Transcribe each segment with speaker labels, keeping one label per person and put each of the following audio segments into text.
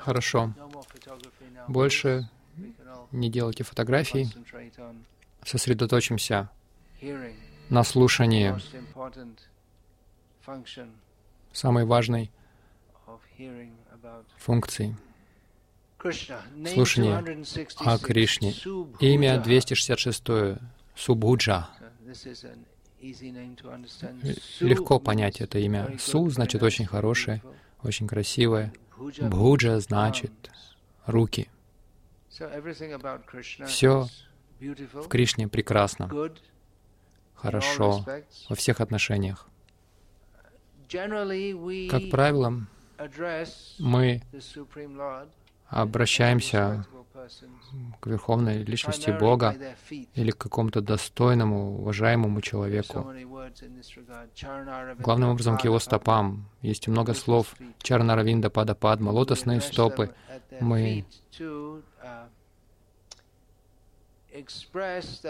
Speaker 1: Хорошо. Больше не делайте фотографий. Сосредоточимся на слушании самой важной функции Слушание
Speaker 2: 266,
Speaker 1: о Кришне. Имя 266 Субхуджа.
Speaker 2: So this is an easy name to understand.
Speaker 1: Л-
Speaker 2: Su
Speaker 1: Легко понять это имя. Су значит очень хорошее, очень красивое. Бхуджа значит руки.
Speaker 2: Beautiful,
Speaker 1: В Кришне прекрасно, хорошо во всех отношениях. Как правило, мы обращаемся к верховной личности Бога или к какому-то достойному, уважаемому человеку. Главным образом к его стопам. Есть много слов. Чарнаравинда Пада Падма, лотосные стопы. Мы-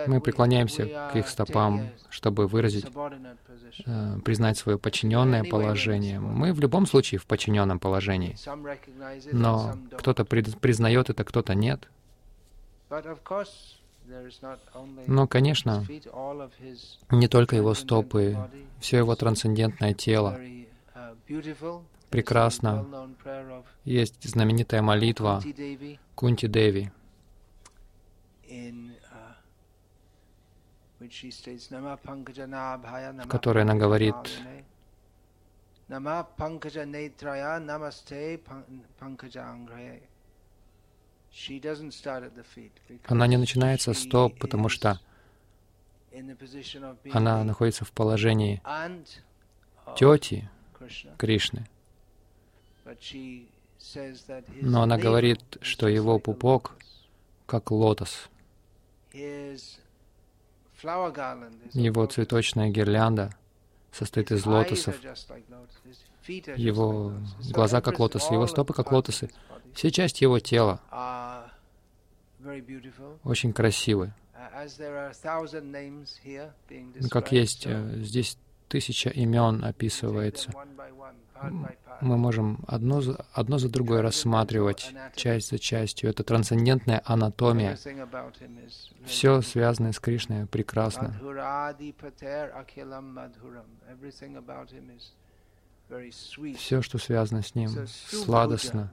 Speaker 1: Мы преклоняемся к их стопам, чтобы выразить, э, признать свое подчиненное положение. Мы в любом случае в подчиненном положении. Но кто-то признает это, кто-то нет. Но, конечно, не только его стопы, все его трансцендентное тело.
Speaker 2: uh,
Speaker 1: прекрасно. Есть знаменитая молитва Кунти Деви,
Speaker 2: in uh, Nama
Speaker 1: которой она говорит, она не начинается с стоп, потому что она находится в положении тети. Кришны. Но она говорит, что его пупок как лотос. Его цветочная гирлянда состоит из лотосов. Его глаза как лотосы, его стопы как лотосы. Все части его тела очень красивы.
Speaker 2: Uh,
Speaker 1: Ну, Как есть, э, здесь тысяча имен описывается. Мы можем одно за, одно за другой рассматривать, часть за частью. Это трансцендентная анатомия. Все связанное с Кришной прекрасно. Все, что связано с ним, сладостно.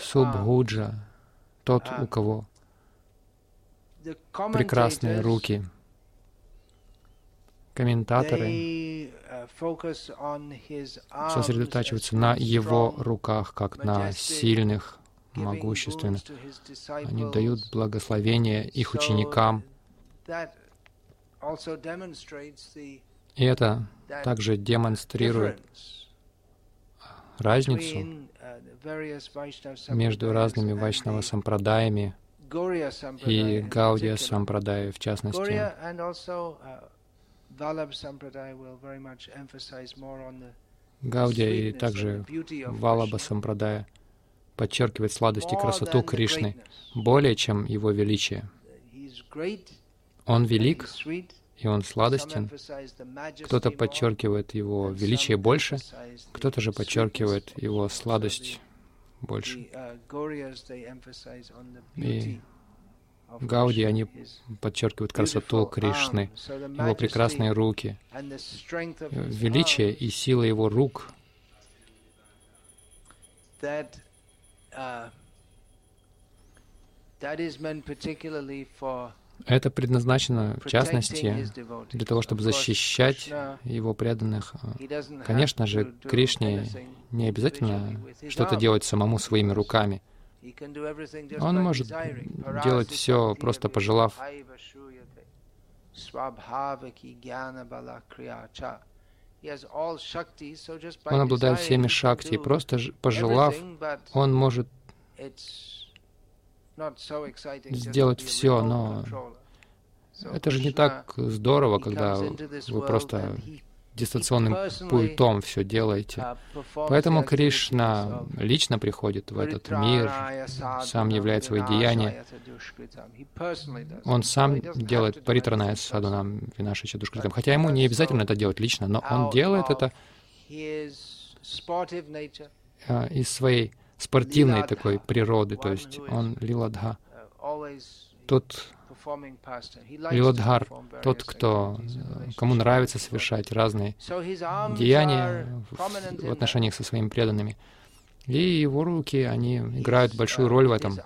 Speaker 1: Субхуджа, тот, у кого прекрасные руки. Комментаторы
Speaker 2: arms
Speaker 1: сосредотачиваются на его руках, как на сильных, могущественных. Они дают благословение их ученикам. И это также демонстрирует разницу
Speaker 2: Vaishnava
Speaker 1: между разными вайшнава сампрадаями и Гаудия сампрадая в частности. Гаудия и также Валаба сампрадая подчеркивает сладость и красоту Кришны более, чем его величие. Он велик, и он сладостен. Кто-то подчеркивает его величие больше, кто-то же подчеркивает его сладость больше.
Speaker 2: uh,
Speaker 1: И Гауди, они подчеркивают красоту Кришны, его прекрасные руки, э, величие и сила его рук
Speaker 2: uh,
Speaker 1: Это предназначено, в частности, для того, чтобы защищать его преданных. Конечно же, Кришне не обязательно что-то делать самому своими руками. Он может делать все, просто пожелав. Он обладает всеми шакти, и просто пожелав, он может сделать все, но это же не так здорово, когда вы просто дистанционным пультом все делаете. Поэтому Кришна лично приходит в этот мир, сам являет свои деяния. Он сам делает паритраная садунам винашича душкритам. Хотя ему не обязательно это делать лично, но он делает это а, из своей спортивной такой природы, то есть он лиладха. Тот Лиладхар, тот, кто, кому нравится совершать разные деяния в, отношениях со своими преданными. И его руки, они играют большую роль в этом.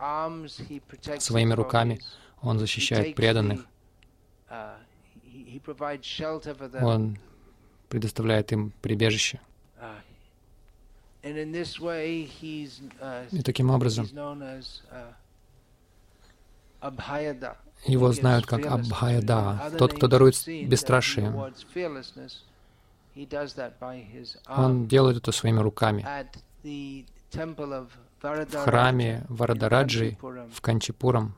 Speaker 1: Своими руками он защищает преданных. Он предоставляет им прибежище. И таким образом его знают как Абхаяда, тот, кто дарует бесстрашие. Он делает это своими руками. В храме Варадараджи в Канчипурам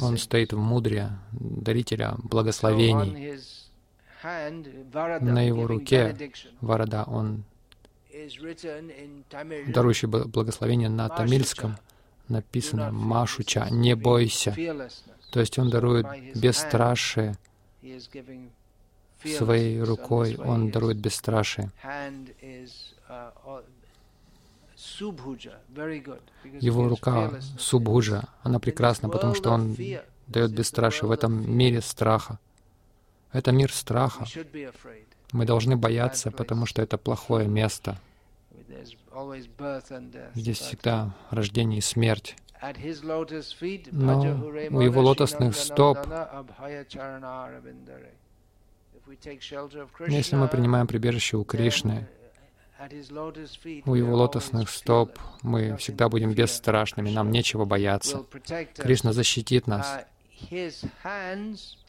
Speaker 1: он стоит в мудре дарителя благословений. На его руке Варада, он дарующий благословение на тамильском, написано «Машуча, не бойся». То есть он дарует бесстрашие. своей рукой, он дарует бесстрашие. Его рука Субхуджа, она прекрасна, потому что он дает бесстрашие. В этом мире страха. Это мир страха. Мы должны бояться, потому что это плохое место. Здесь всегда рождение и смерть. Но у его лотосных стоп, если мы принимаем прибежище у Кришны, у его лотосных стоп мы всегда будем бесстрашными, нам нечего бояться. Кришна защитит нас.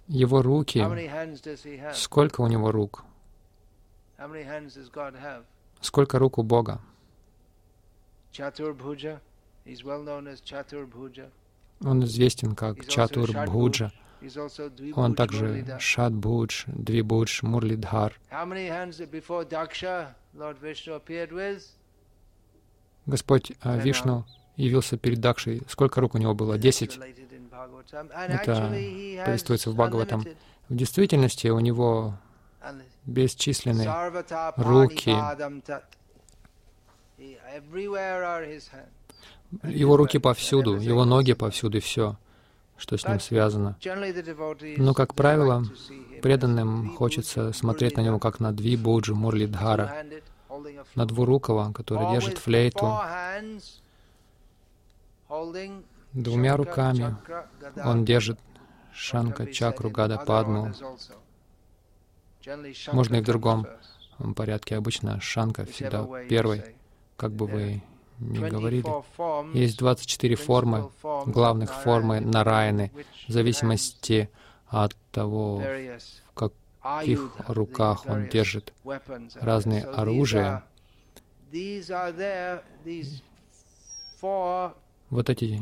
Speaker 1: Его руки, сколько у него рук? Сколько рук у Бога? Он известен как Чатурбхуджа. Он также Шадбудж, Двибудж, Мурлидхар. Господь а, Вишну явился перед Дакшей. Сколько рук у него было? Десять. Это повествуется в Бхагаватам. В действительности у него бесчисленные руки. Его руки повсюду, его ноги повсюду, и все, что с ним связано. Но, как правило, преданным хочется смотреть на него как на Дви Боджи Мурлидхара, на Двурукова, который держит флейту. Двумя руками он держит Шанка, Чакру, Гада, Падму. Можно и в другом порядке. Обычно Шанка всегда первый, как бы вы ни говорили. Есть 24 формы, главных формы Нараяны, в зависимости от того, в каких руках он держит разные оружия. Вот эти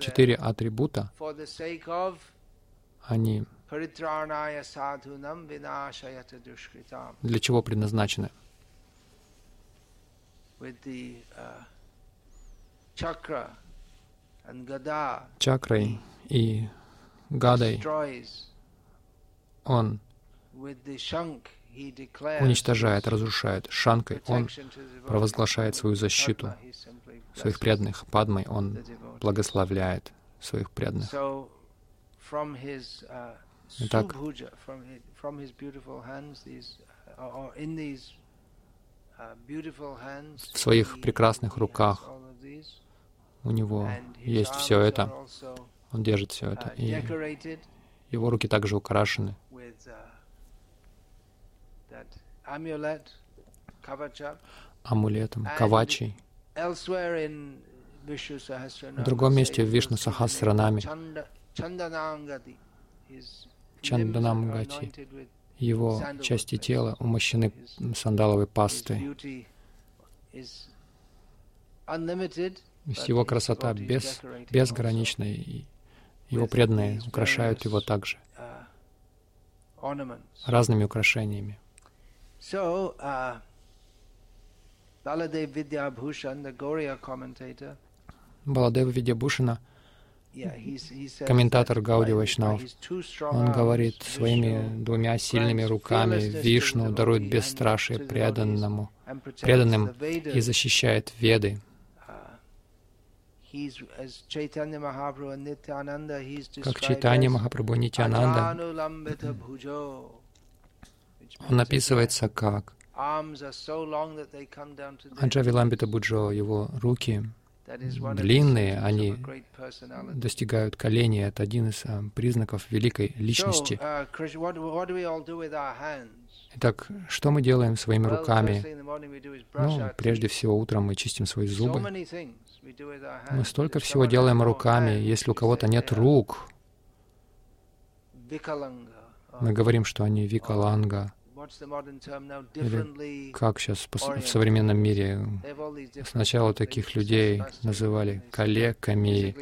Speaker 1: четыре атрибута, они для чего предназначены? Чакрой и гадой он уничтожает, разрушает. Шанкой он провозглашает свою защиту своих преданных. Падмой он благословляет своих преданных. Итак, в своих прекрасных руках у него есть все это. Он держит все это. И его руки также украшены амулетом, кавачей. В другом месте в Вишну Сахасранаме Чанданамгати. Его части тела умощены сандаловой пастой. Его красота без, безгранична, и его преданные украшают его также разными украшениями. Баладев Видьябхушана комментатор Гауди Вайшнав, он говорит своими двумя сильными руками Вишну дарует бесстрашие преданному, преданным и защищает Веды. Как Чайтанья Махапрабху Нитянанда, он описывается как Анджавиламбита Буджо, его руки длинные, они достигают колени. Это один из а, признаков великой личности.
Speaker 2: Uh,
Speaker 1: Итак, что мы делаем своими руками? Ну, прежде всего, утром мы чистим свои зубы. Мы столько всего делаем руками. Если у кого-то нет рук, мы говорим, что они викаланга. Или как сейчас в современном мире сначала таких людей называли калеками,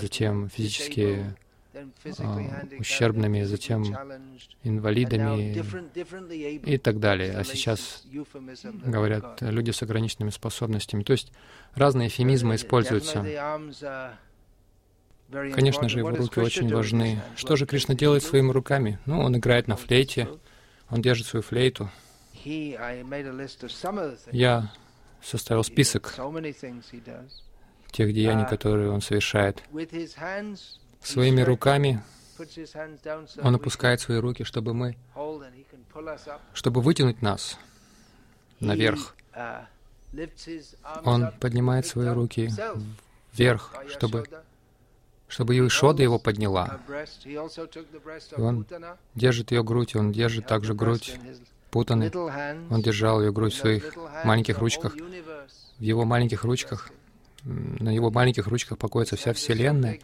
Speaker 1: затем физически а, ущербными, затем инвалидами и так далее. А сейчас говорят люди с ограниченными способностями. То есть разные эфемизмы используются. Конечно же, его руки очень важны. Что же Кришна делает своими руками? Ну, он играет на флейте, он держит свою флейту. Я составил список тех деяний,
Speaker 2: uh,
Speaker 1: которые он совершает. Своими руками он опускает свои руки, чтобы мы, чтобы вытянуть нас наверх.
Speaker 2: Uh,
Speaker 1: он поднимает свои руки вверх, чтобы чтобы Ишода его подняла. И он держит ее грудь, он держит также грудь Путаны. Он держал ее грудь в своих маленьких ручках. В его маленьких ручках, на его маленьких ручках покоится вся Вселенная.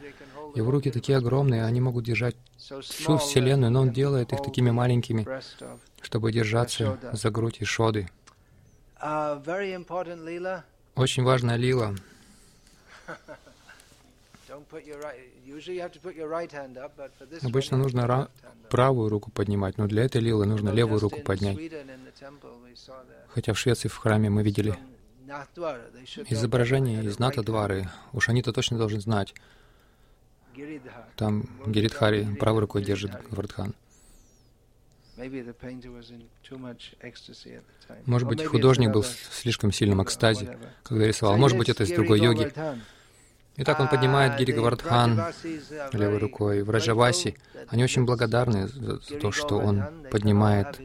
Speaker 1: Его руки такие огромные, они могут держать всю Вселенную, но он делает их такими маленькими, чтобы держаться за грудь Ишоды. Очень важная лила. Обычно нужно правую руку поднимать, но для этой лилы нужно левую руку поднять. Хотя в Швеции в храме мы видели изображение из Натадвары. Уж они-то точно должны знать. Там Гиридхари правой рукой держит Гавардхан. Может быть, художник был в слишком сильном экстазе, когда рисовал. Может быть, это из другой йоги. Итак, он поднимает Гири Гавардхан левой рукой. В Раджаваси они очень благодарны за то, что он поднимает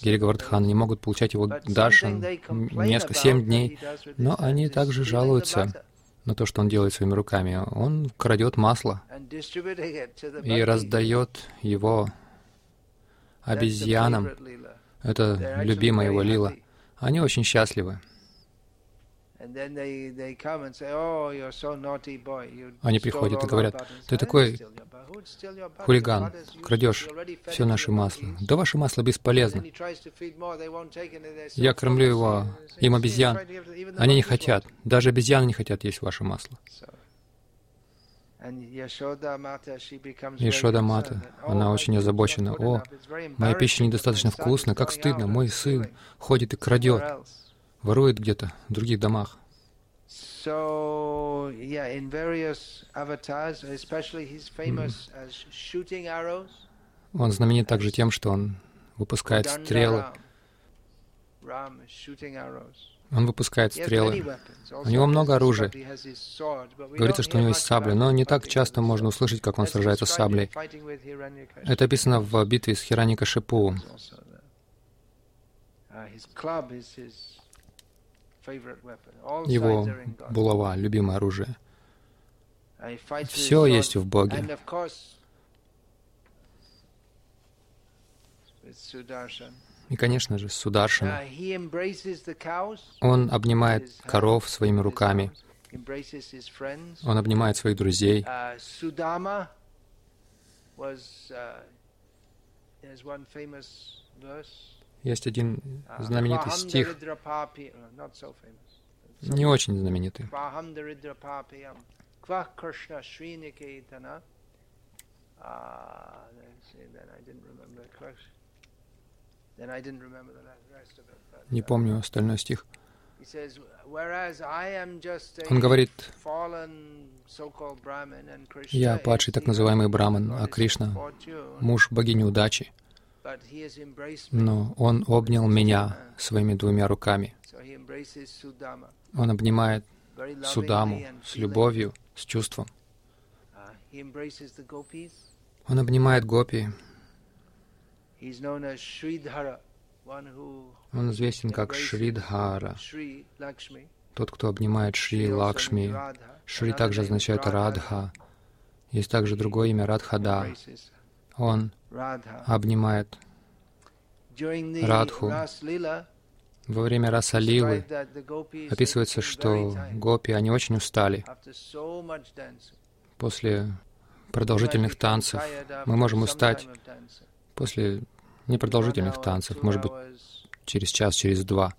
Speaker 1: Гири Гавардхан. Они могут получать его даршан несколько, семь дней, но они также жалуются на то, что он делает своими руками. Он крадет масло и раздает его обезьянам. Это любимая его лила. Они очень счастливы. Они приходят и говорят, ты такой хулиган, крадешь все наше масло. Да ваше масло бесполезно. Я кормлю его, им обезьян. Они не хотят. Даже обезьяны не хотят есть ваше масло. Ишода Мата, она очень озабочена. О, моя пища недостаточно вкусная, как стыдно, мой сын ходит и крадет ворует где-то в других домах.
Speaker 2: So, yeah, in various avatars, especially he's famous as shooting arrows.
Speaker 1: Он знаменит также тем, что он выпускает стрелы. Он выпускает стрелы. У него много оружия. Говорится, что у него есть сабля, но не так часто можно услышать, как он сражается с саблей. Это описано в битве с Хираника Шипу. Его булава — любимое оружие. Все есть в Боге. И, конечно же, Сударшина. Он обнимает коров своими руками. Он обнимает своих друзей. Есть один знаменитый стих, не очень знаменитый. Не помню остальной стих. Он говорит, я падший так называемый браман, а Кришна — муж богини удачи. Но он обнял меня своими двумя руками. Он обнимает Судаму с любовью, с чувством. Он обнимает гопи. Он известен как Шридхара, тот, кто обнимает Шри Лакшми. Шри также означает Радха. Есть также другое имя Радхада. Он обнимает Радху. Во время Расалилы описывается, что гопи, они очень устали после продолжительных танцев. Мы можем устать после непродолжительных танцев, может быть, через час, через два,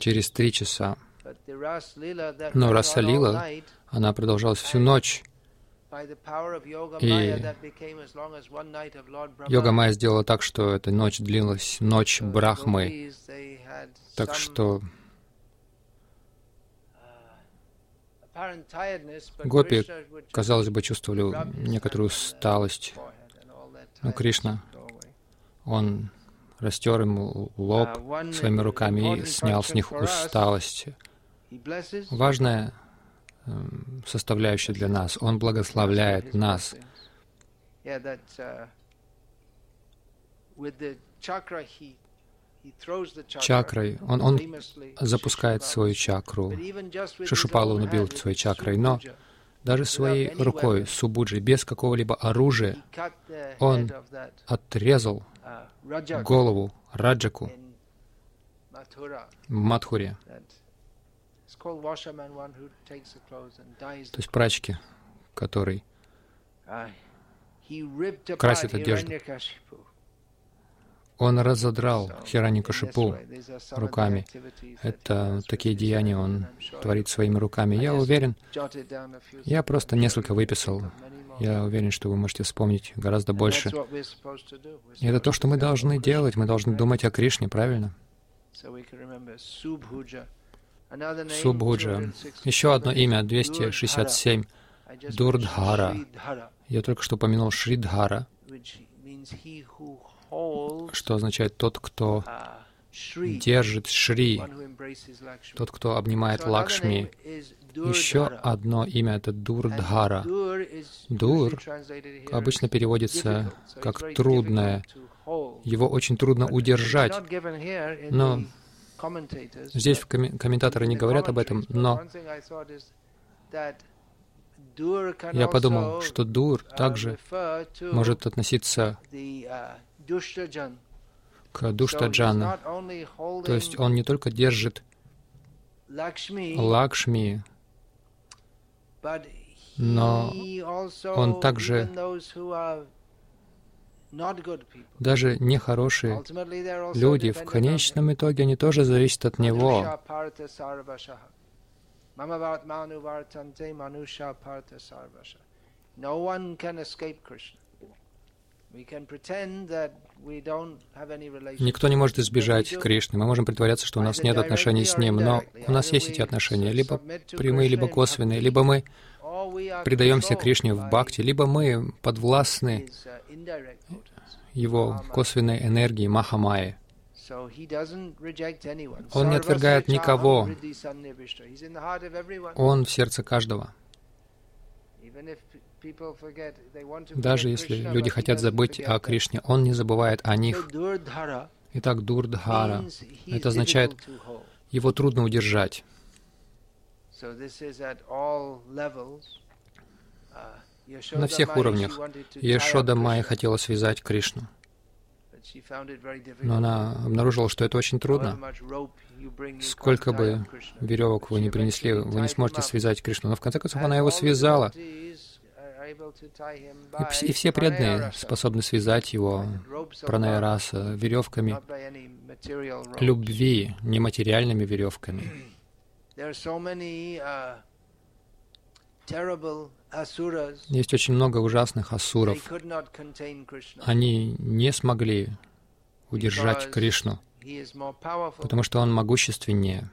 Speaker 1: через три часа. Но Расалила, она продолжалась всю ночь. И йога Майя сделала так, что эта ночь длилась, ночь Брахмы. Так что Гопи, казалось бы, чувствовали некоторую усталость. Но Кришна, Он растер им лоб своими руками и снял с них усталость. Важная эм, составляющая для нас. Он благословляет нас. Чакрой, он, он запускает свою чакру. Шишупалу он убил своей чакрой, но даже своей рукой, субуджи, без какого-либо оружия, он отрезал голову Раджаку в Мадхуре. То есть прачки, который красит одежду. Он разодрал Хираникашипу руками. Это такие деяния он творит своими руками. Я уверен, я просто несколько выписал. Я уверен, что вы можете вспомнить гораздо больше. И это то, что мы должны делать. Мы должны думать о Кришне, правильно? Субхуджа. Еще одно имя, 267. Дурдхара. Я только что упомянул Шридхара, что означает «тот, кто держит Шри», тот, кто обнимает Лакшми. Еще одно имя — это Дурдхара. Дур обычно переводится как «трудное». Его очень трудно удержать. Но здесь комментаторы не говорят об этом, но я подумал, что дур также может относиться к душтаджану. То есть он не только держит Лакшми, но он также даже нехорошие люди, в конечном итоге они тоже зависят от него. Никто не может избежать Кришны. Мы можем притворяться, что у нас нет отношений с Ним, но у нас есть эти отношения, либо прямые, либо косвенные, либо мы предаемся Кришне в бхакти, либо мы подвластны Его косвенной энергии Махамайи. Он не отвергает никого. Он в сердце каждого. Даже если люди хотят забыть о Кришне, Он не забывает о них. Итак, Дурдхара — это означает, его трудно удержать. Uh, На всех уровнях. Ешода Майя хотела связать Кришну. Но она обнаружила, что это очень трудно. Сколько бы веревок вы не принесли, вы не сможете связать Кришну. Но в конце концов она его связала. И, и все преданные способны связать его пранайраса веревками любви, нематериальными веревками. Есть очень много ужасных асуров. Они не смогли удержать Кришну, потому что он могущественнее.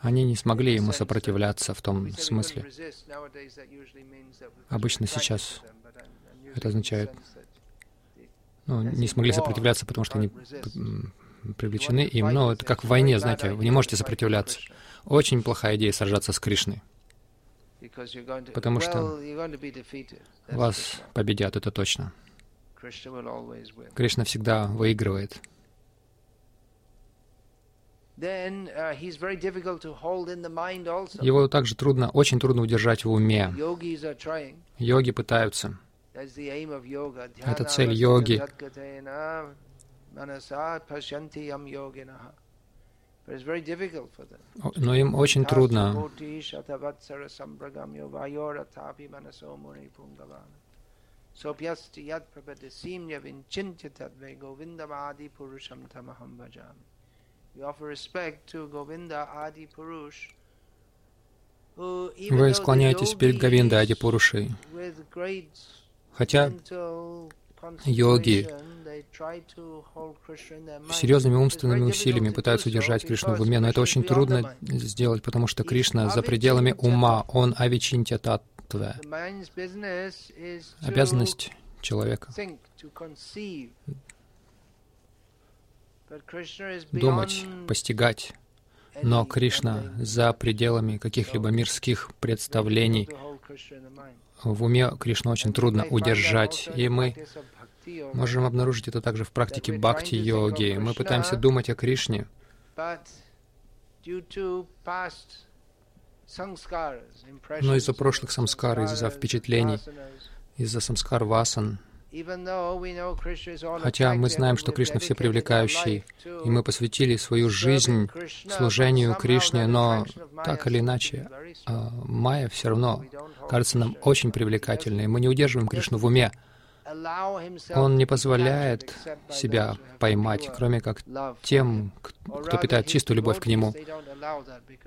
Speaker 1: Они не смогли ему сопротивляться в том смысле. Обычно сейчас это означает, ну, не смогли сопротивляться, потому что они привлечены им. Но это как в войне, знаете, вы не можете сопротивляться. Очень плохая идея сражаться с Кришной. Потому что вас победят, это точно. Кришна всегда выигрывает.
Speaker 2: Uh,
Speaker 1: Его также трудно, очень трудно удержать в уме. Йоги пытаются. Это цель йоги. Но им очень трудно. Вы склоняетесь перед Говиндой Ади Пурушей. Хотя йоги серьезными умственными усилиями пытаются удержать Кришну в уме, но это очень трудно сделать, потому что Кришна за пределами ума, он авичинтя таттва. Обязанность человека думать, постигать. Но Кришна за пределами каких-либо мирских представлений. В уме Кришну очень трудно удержать, и мы можем обнаружить это также в практике бхакти-йоги. Мы пытаемся думать о Кришне, но из-за прошлых самскар, из-за впечатлений, из-за самскар васан, Хотя мы знаем, что Кришна всепривлекающий, и мы посвятили свою жизнь служению Кришне, но так или иначе, а, Майя все равно кажется нам очень привлекательной. Мы не удерживаем Кришну в уме. Он не позволяет себя поймать, кроме как тем, кто питает чистую любовь к Нему.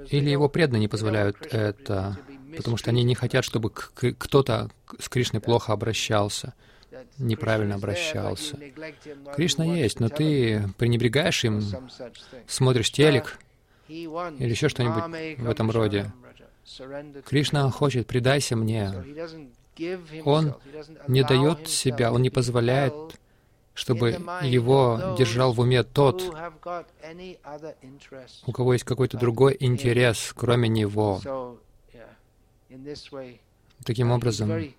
Speaker 1: Или его преданные не позволяют это, потому что они не хотят, чтобы кто-то с Кришной плохо обращался неправильно обращался. Кришна есть, но ты пренебрегаешь им, смотришь телек или еще что-нибудь в этом роде. Кришна хочет, предайся мне. Он не дает себя, он не позволяет, чтобы его держал в уме тот, у кого есть какой-то другой интерес, кроме него. Таким образом,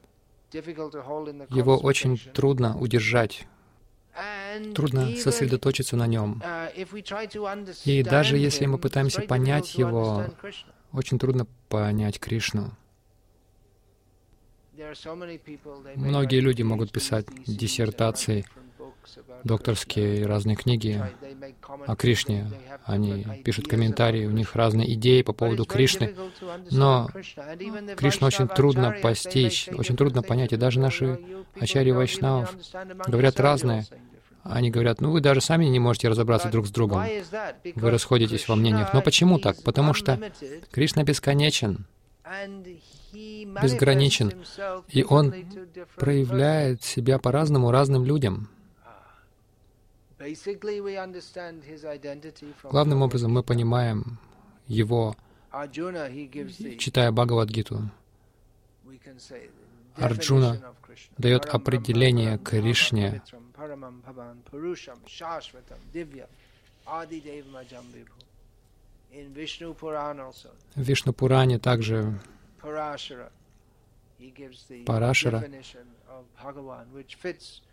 Speaker 1: его очень трудно удержать, трудно сосредоточиться на нем.
Speaker 2: Uh,
Speaker 1: И даже если мы пытаемся понять его, очень трудно понять Кришну. Многие люди могут писать диссертации, докторские разные книги о Кришне. Они пишут комментарии, у них разные идеи по поводу Кришны. Но Кришну очень трудно постичь, очень трудно понять. И даже наши ачари Вайшнав говорят разное. Они говорят, ну вы даже сами не можете разобраться друг с другом. Вы расходитесь во мнениях. Но почему так? Потому что Кришна бесконечен, безграничен, и Он проявляет себя по-разному разным людям. Главным образом мы понимаем его, читая Бхагавадгиту. Арджуна дает определение Кришне. В Вишну Пуране также Парашара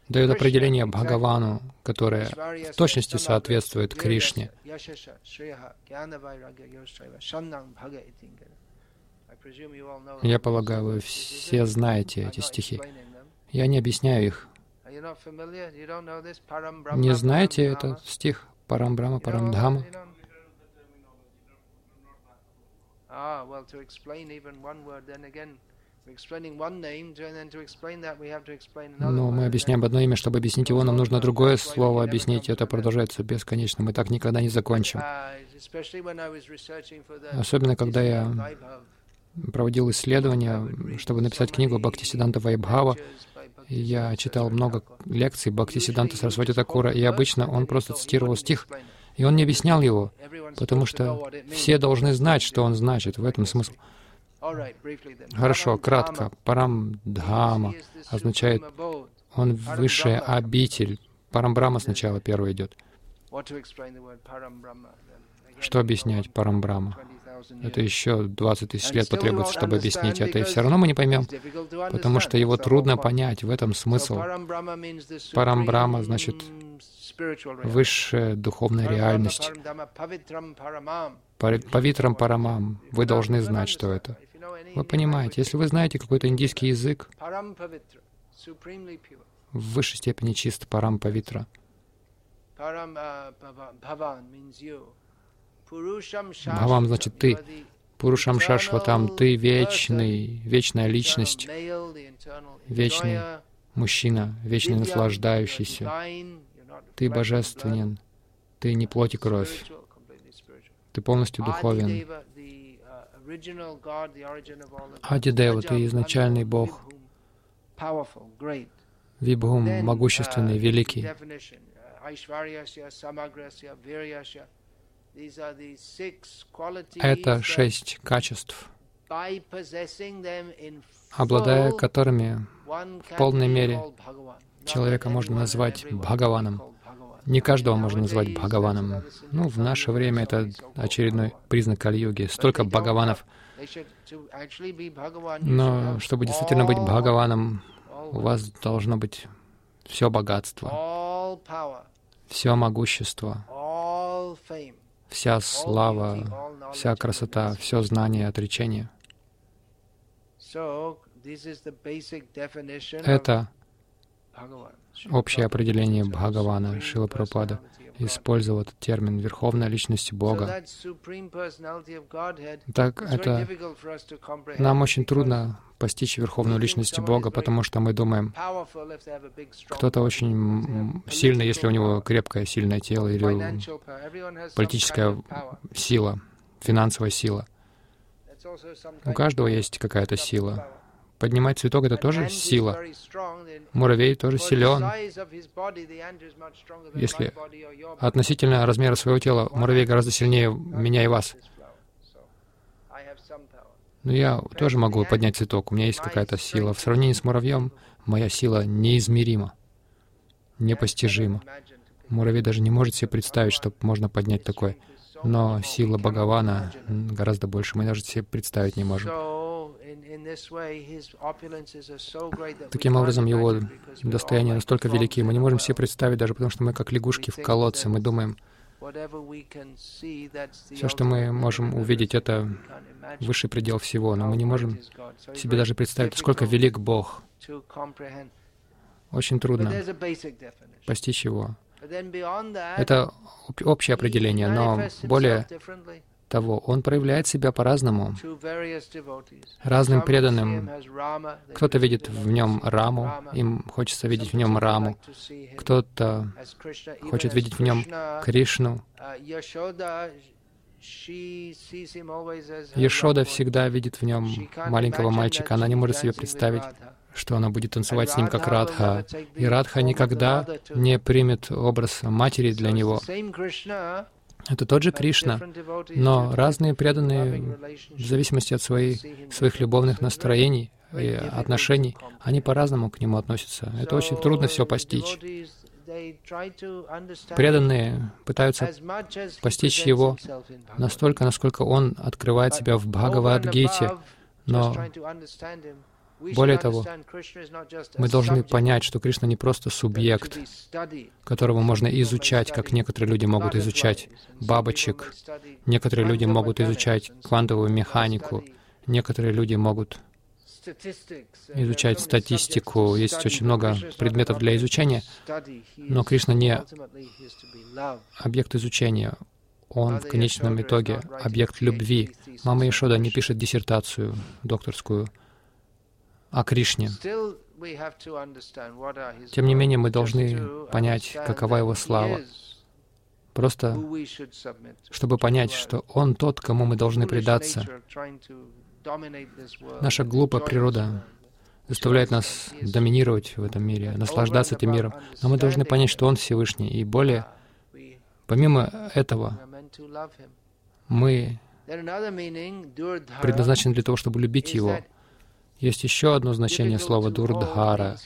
Speaker 1: дает определение Бхагавану, которое в точности соответствует Кришне. Я полагаю, вы все знаете эти стихи. Я не объясняю их. Не знаете этот стих Парамбрама, Парамдхама?
Speaker 2: Ah, well, to explain even one word, then again,
Speaker 1: но мы объясняем одно имя, чтобы объяснить его, нам нужно другое слово объяснить. Это продолжается бесконечно. Мы так никогда не закончим. Особенно, когда я проводил исследования, чтобы написать книгу Бхактисиданта Вайбхава, я читал много лекций Бхактисиданта Сарасвати Такура, и обычно он просто цитировал стих, и он не объяснял его, потому что все должны знать, что он значит. В этом смысл. Хорошо, кратко. Парамдхама означает, он высшая обитель. Парамбрама сначала первый идет. Что объяснять Парамбрама? Это еще 20 тысяч лет потребуется, чтобы объяснить это, и все равно мы не поймем, потому что его трудно понять, в этом смысл. Парамбрама значит высшая духовная реальность. Павитрам Парамам. Вы должны знать, что это. Вы понимаете, если вы знаете какой-то индийский язык, в высшей степени чист Парам Павитра. Бхавам значит ты. Пурушам Шашватам, ты вечный, вечная личность, вечный мужчина, вечный наслаждающийся. Ты божественен, ты не плоть и кровь, ты полностью духовен. Адидева, ты изначальный Бог. Вибхум, могущественный, великий. Это шесть качеств, обладая которыми в полной мере человека можно назвать Бхагаваном. Не каждого можно назвать Бхагаваном. Ну, в наше время это очередной признак Кали-йоги. Столько Бхагаванов. Но чтобы действительно быть Бхагаваном, у вас должно быть все богатство, все могущество, вся слава, вся красота, все знание, отречение. Это общее определение Бхагавана. Шила Прабхупада использовал этот термин «верховная личность Бога». Так это нам очень трудно постичь верховную личность Бога, потому что мы думаем, кто-то очень сильный, если у него крепкое, сильное тело или политическая сила, финансовая сила. У каждого есть какая-то сила. Поднимать цветок — это тоже сила. Муравей тоже силен. Если относительно размера своего тела муравей гораздо сильнее меня и вас. Но я тоже могу поднять цветок, у меня есть какая-то сила. В сравнении с муравьем моя сила неизмерима, непостижима. Муравей даже не может себе представить, что можно поднять такое. Но сила Бхагавана гораздо больше, мы даже себе представить не можем. Таким образом, его достояние настолько велики, мы не можем себе представить, даже потому что мы как лягушки в колодце, мы думаем, все, что мы можем увидеть, это высший предел всего, но мы не можем себе даже представить, сколько велик Бог. Очень трудно постичь его. Это общее определение, но более того, он проявляет себя по-разному, разным преданным. Кто-то видит в нем Раму, им хочется видеть в нем Раму. Кто-то хочет видеть в нем Кришну. Ешода всегда видит в нем маленького мальчика. Она не может себе представить, что она будет танцевать с ним как Радха. И Радха никогда не примет образ матери для него. Это тот же Кришна, но разные преданные, в зависимости от своей, своих любовных настроений и отношений, они по-разному к нему относятся. Это очень трудно все постичь. Преданные пытаются постичь его настолько, насколько он открывает себя в Бхагавадгите, но более того, мы должны понять, что Кришна не просто субъект, которого можно изучать, как некоторые люди могут изучать бабочек, некоторые люди могут изучать квантовую механику, некоторые люди могут изучать статистику. Есть очень много предметов для изучения, но Кришна не объект изучения. он в конечном итоге объект любви. Мама Ишода не пишет диссертацию докторскую о Кришне. Тем не менее, мы должны понять, какова его слава. Просто, чтобы понять, что он тот, кому мы должны предаться. Наша глупая природа заставляет нас доминировать в этом мире, наслаждаться этим миром. Но мы должны понять, что Он Всевышний. И более, помимо этого, мы предназначены для того, чтобы любить Его. Есть еще одно значение слова «дурдхара».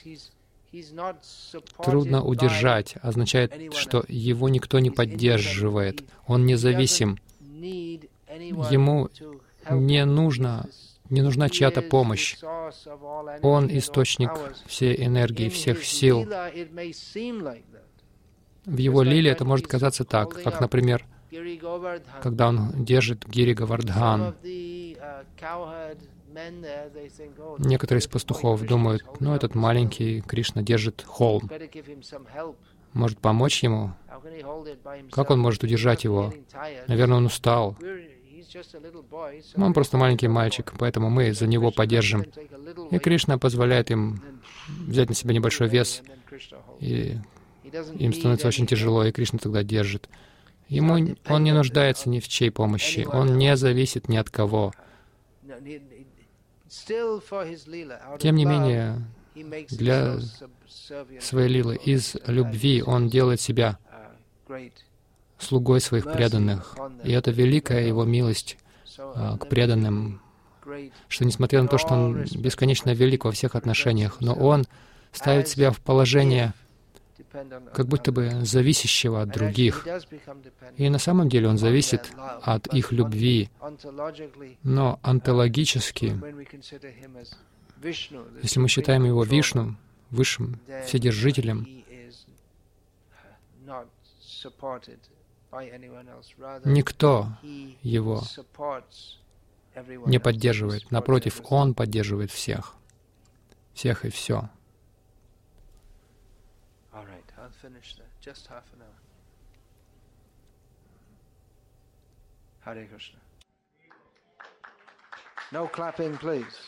Speaker 1: Трудно удержать означает, что его никто не поддерживает. Он независим. Ему не нужно не нужна чья-то помощь. Он источник всей энергии, всех сил. В его лиле это может казаться так, как, например, когда он держит Гири Гавардхан. Некоторые из пастухов думают, ну, этот маленький Кришна держит холм. Может помочь ему? Как он может удержать его? Наверное, он устал. Он просто маленький мальчик, поэтому мы за него поддержим. И Кришна позволяет им взять на себя небольшой вес, и им становится очень тяжело, и Кришна тогда держит. Ему он не нуждается ни в чьей помощи, он не зависит ни от кого. Тем не менее, для своей лилы, из любви он делает себя слугой своих преданных. И это великая его милость а, к преданным, что несмотря на то, что он бесконечно велик во всех отношениях, но он ставит себя в положение как будто бы зависящего от других. И на самом деле он зависит от их любви. Но онтологически, если мы считаем его Вишну, высшим вседержителем, Никто его не поддерживает. Напротив, он поддерживает всех. Всех и все. Alright, I'll finish that. Just half an hour. Hare Krishna.
Speaker 2: No clapping, please.